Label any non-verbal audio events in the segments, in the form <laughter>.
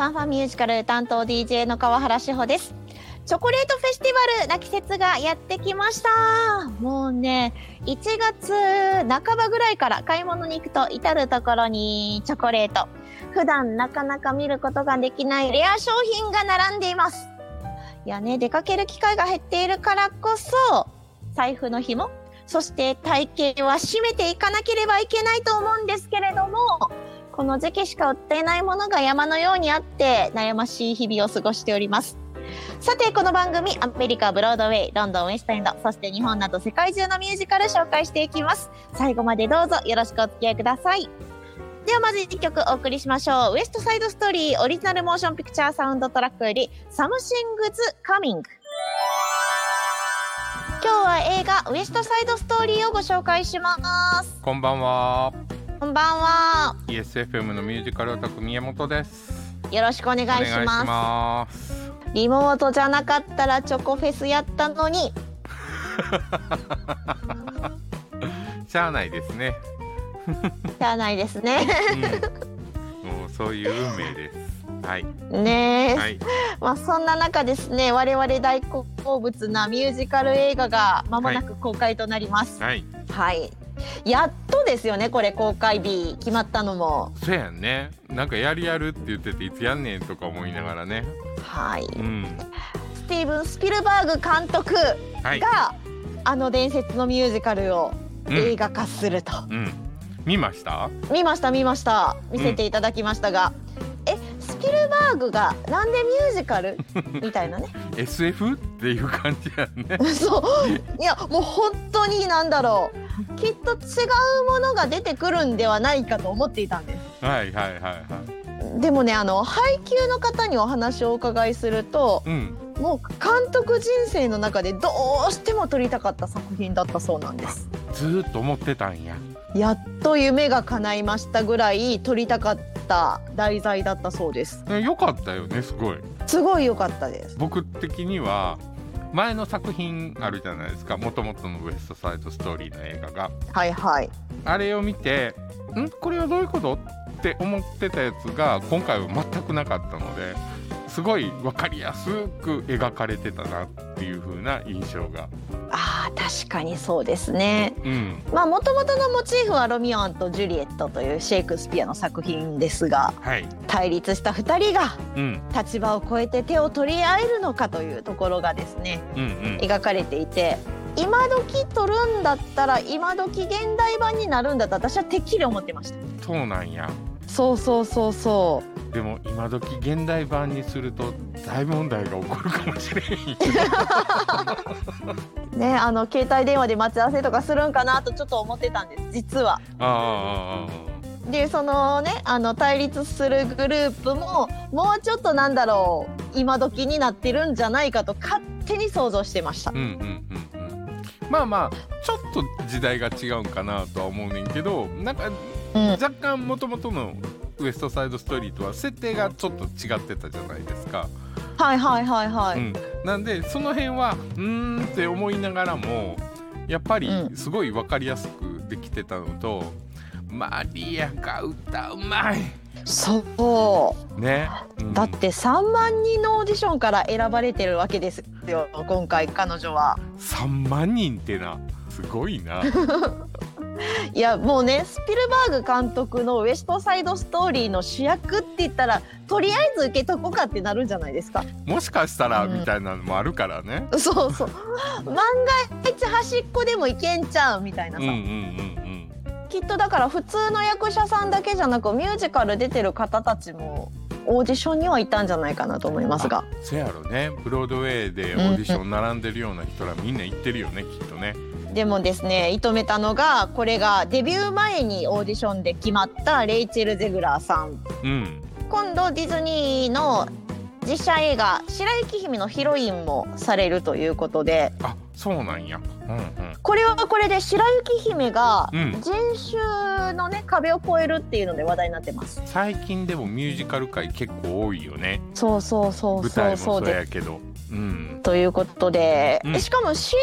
ファンファンミュージカル担当 DJ の川原志保です。チョコレートフェスティバルな季節がやってきました。もうね、1月半ばぐらいから買い物に行くと至るところにチョコレート。普段なかなか見ることができないレア商品が並んでいます。いやね、出かける機会が減っているからこそ、財布の紐、そして体型は締めていかなければいけないと思うんですけれども、この時期しか売っていないものが山のようにあって悩ましい日々を過ごしております。さて、この番組、アメリカ、ブロードウェイ、ロンドン、ウェストエンド、そして日本など世界中のミュージカル紹介していきます。最後までどうぞよろしくお付き合いください。ではまず1曲お送りしましょう。ウエストサイドストーリーオリジナルモーションピクチャーサウンドトラックより Something's Coming。今日は映画ウエストサイドストーリーをご紹介します。こんばんは。こんばんは。ESFM のミュージカルオタク宮本です。よろしくお願いしお願いします。ます。リモートじゃなかったらチョコフェスやったのに、<laughs> しゃあないですね。じゃないですね。うん、もうそういう運命です。はい。ねえ、はい。まあそんな中ですね、我々大好物なミュージカル映画が間もなく公開となります。はい。はい。やっとですよね、これ公開日決まったのも。そうやんね。なんかやるやるって言ってていつやんねんとか思いながらね。はい。うん。スティーブン・スピルバーグ監督はい。が、あの伝説のミュージカルをうん映画化すると。うん。見ました？見ました見ました見せていただきましたが、えスピルバーグがなんでミュージカル？<laughs> みたいなね SF っていう感じやんね。<laughs> そういやもう本当になんだろうきっと違うものが出てくるんではないかと思っていたんですはいはいはいはい。でもねあの配給の方にお話をお伺いするとうん。もう監督人生の中でどうしても撮りたかった作品だったそうなんですずーっと思ってたんや。やっと夢が叶いましたぐらい撮りたかった題材だったそうですえよかったよねすごい。すごい良かったです僕的には前の作品あるじゃないですか。もともとのウエストサイドストーリーの映画が。はいはい。あれを見てん？これはどういうこと？って思ってたやつが今回は全くなかったのですごい分かりやすく描かれてたなっていう風な印象が確かにそうですね。うん。まあもともとのモチーフはロミオとジュリエットというシェイクスピアの作品ですがはい。対立した2人がうん。立場を超えて手を取り合えるのかというところがですねうんうん。描かれていて今時撮るんだったら今時現代版になるんだと私はてっきり思ってました。そうなんや。そうそうそうそでも今時現代版にすると大問題が起こるかもしれへん。ねあの携帯電話で待ち合わせとかするんかなとちょっと思ってたんです実は。ああでそのねあの対立するグループももうちょっとなんだろう今時になってるんじゃないかと勝手に想像してました。うんうんうんうん。まあまあちょっと時代が違うんかなとは思うねんけどなんかうん。若干もともとのウエストサイドストーリーとは設定がちょっと違ってたじゃないですか、はいはいはいはい、うん、なんでその辺はうーんって思いながらもやっぱりうん。すごい分かりやすくできてたのと、マリアが歌うまい。そう。ね、うん。だって3万人のオーディションから選ばれてるわけですよ今回彼女は。3万人ってな。すごいな <laughs> <laughs> いやもうねスピルバーグ監督の「ウエストサイドストーリー」の主役って言ったらとりあえず受けとこうかってなるんじゃないですか。もしかしたらうんみたいなのもあるからね、そうそう。万が一端っこでもいけんちゃうみたいなさ、うんうんうんきっとだから普通の役者さんだけじゃなくミュージカル出てる方たちもオーディションにはいたんじゃないかなと思いますが。うんせやろね。ブロードウェイでオーディション並んでるような人らみんな行ってるよねきっとねでもですね、射止めたのが、これがデビュー前にオーディションで決まったレイチェル・ゼグラーさん。うん。今度ディズニーの実写映画「白雪姫」のヒロインもされるということで。あそうなんやこれはこれで白雪姫がうん。人種のね壁を越えるっていうので話題になってます。最近でもミュージカル界結構多いよね。そうそうそう舞そう。台もそうでやけど。うん。ということで、うん。しかも CD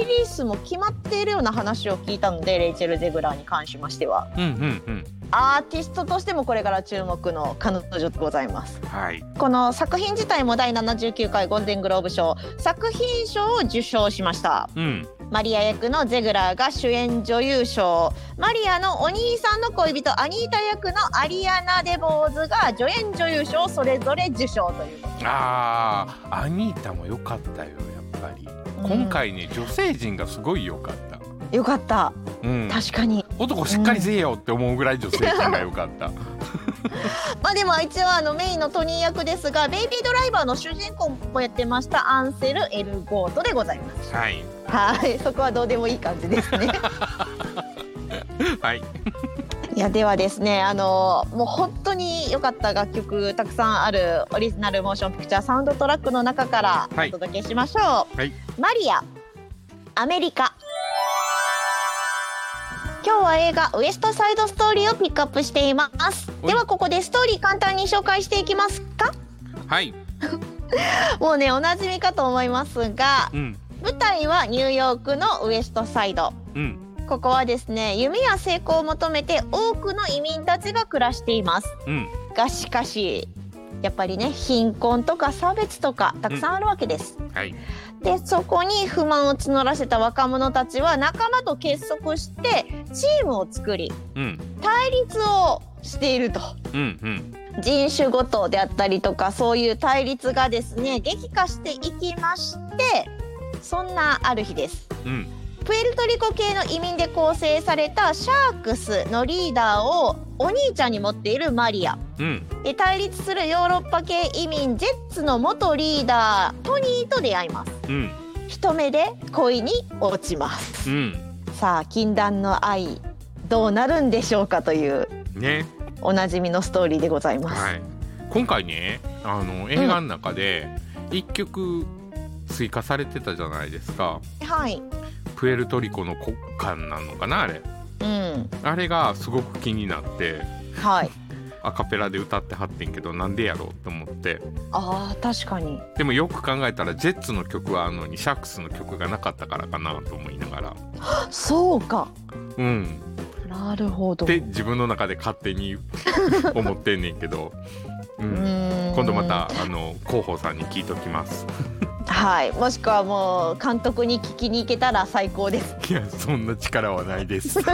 リリースも決まっているような話を聞いたのでレイチェル・ゼグラーに関しましては。うんうんうん。アーティストとしてもこれから注目の彼女でございます。はい。この作品自体も第79回ゴールデングローブ賞。作品賞を受賞しました。うんマリア役のゼグラーが主演女優賞。マリアのお兄さんの恋人アニータ役のアリアナ・デボーズが助演女優賞をそれぞれ受賞という。あーアニータも良かったよやっぱり。今回ね女性陣がすごい良かった。よかった。うん。確かに。男しっかりせえよって思うぐらい女性陣が良かった <laughs> <laughs> まあでも一応あのメインのトニー役ですがベイビードライバーの主人公もやってましたアンセル・エルゴートでございます。はい。はい。そこはどうでもいい感じですね。<laughs> はい。いやではですねあのもう本当に良かった楽曲たくさんあるオリジナルモーションピクチャーサウンドトラックの中からはい。お届けしましょう、はい。マリアアメリカ今日は映画ウエストサイドストーリーをピックアップしています。ではここでストーリー簡単に紹介していきますか？はい。<laughs> もうねおなじみかと思いますがうん。舞台はニューヨークのウエストサイド。うん。ここはですね夢や成功を求めて多くの移民たちが暮らしています。うん。がしかしやっぱりね貧困とか差別とかたくさんあるわけです。はいでそこに不満を募らせた若者たちは仲間と結束してチームを作りうん対立をしていると。うんうん人種ごとであったりとかそういう対立がですね激化していきましてそんなある日です。うんプエルトリコ系の移民で構成されたシャークスのリーダーをお兄ちゃんに持っているマリア。うん。で対立するヨーロッパ系移民ジェッツの元リーダートニーと出会います。うん。一目で恋に落ちます。うん。さあ禁断の愛どうなるんでしょうかというね。おなじみのストーリーでございます、はい。今回ねあの映画の中で一曲追加されてたじゃないですか。はいプエルトリコの国歌なのかなあれ。うん。あれがすごく気になってはい。アカペラで歌ってはってんけどなんでやろうと思って。あー確かに。でもよく考えたらジェッツの曲はあるのにシャックスの曲がなかったからかなと思いながら。そうか。うん。なるほど。って自分の中で勝手に思ってんねんけど、う、うんーん。今度またあの広報さんに聞いときますはい。もしくはもう監督に聞きに行けたら最高です。<laughs> いやそんな力はないです。<laughs>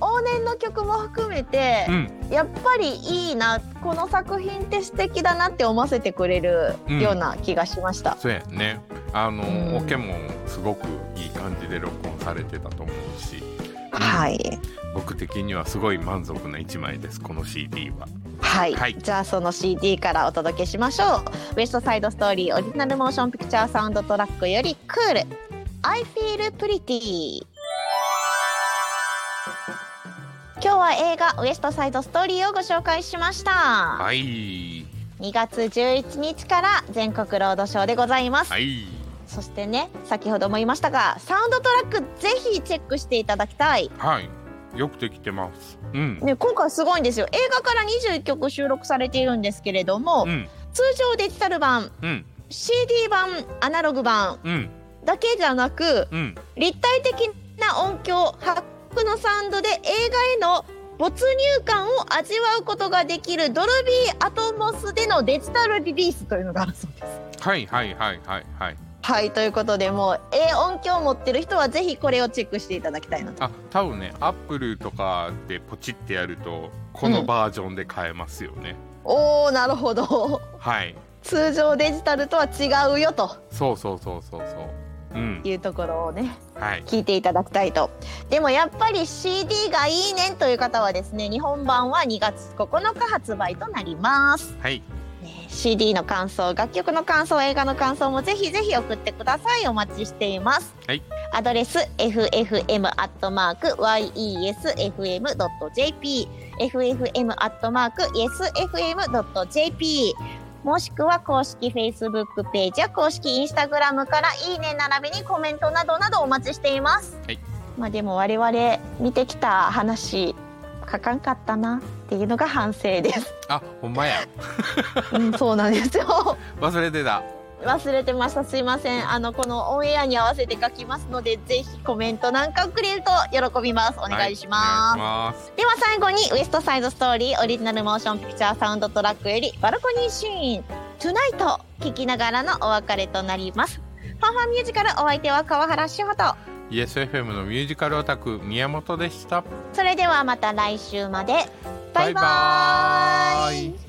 往年の曲も含めて、うん。やっぱりいいなこの作品って素敵だなって思わせてくれるような気がしました、そうやね。あの、うん。オケもすごくいい感じで録音されてたと思うし。はい。僕的にはすごい満足な一枚ですこの CD ははい、はい。じゃあその CD からお届けしましょう。ウエストサイドストーリーオリジナルモーションピクチャーサウンドトラックよりクール。I feel pretty 今日は映画ウエストサイドストーリーをご紹介しました、はい。2月11日から全国ロードショーでございます、はい。そしてね先ほども言いましたがサウンドトラックぜひチェックしていただきたい、はいよくできてます。うん。ね、今回すごいんですよ。映画から21曲収録されているんですけれども、うん。通常デジタル版うん。CD 版アナログ版うん。だけじゃなくうん。立体的な音響ハックのサウンドで映画への没入感を味わうことができるドルビーアトモスでのデジタルリリースというのがあるそうです。はいはいはいはいはいはいということでもうええ音響を持ってる人はぜひこれをチェックしていただきたいなと。あ多分ねアップルとかでポチってやるとこのバージョンで買えますよね、おーなるほど。はい。通常デジタルとは違うよと。そうそうそうそうそう。うん。いうところをねはい。聞いていただきたいと。でもやっぱり CD がいいねんという方はですね日本版は2月9日発売となります、はい。ね CD の感想楽曲の感想映画の感想もぜひぜひ送ってください。お待ちしています、はい。アドレス ffm.yesfm.jp ffm.yesfm.jp もしくは公式 Facebook ページや公式 Instagram からいいね並びにコメントなどなどお待ちしています。はい。まあでも我々見てきた話書かんかったなっていうのが反省です。あほんまやうん、そうなんですよ。<laughs> 忘れてた忘れてました。すいません。あの、このオンエアに合わせて書きますので、ぜひコメントなんかくれると喜びます。お願いします。はいますでは最後にウエストサイドストーリーオリジナルモーションピクチャーサウンドトラックよりバルコニーシーン「トゥナイト」聞きながらのお別れとなりますファンファンミュージカルお相手は川原志穂と ESFM のミュージカルオタク宮本でした。それではまた来週まで。バイババイバーイ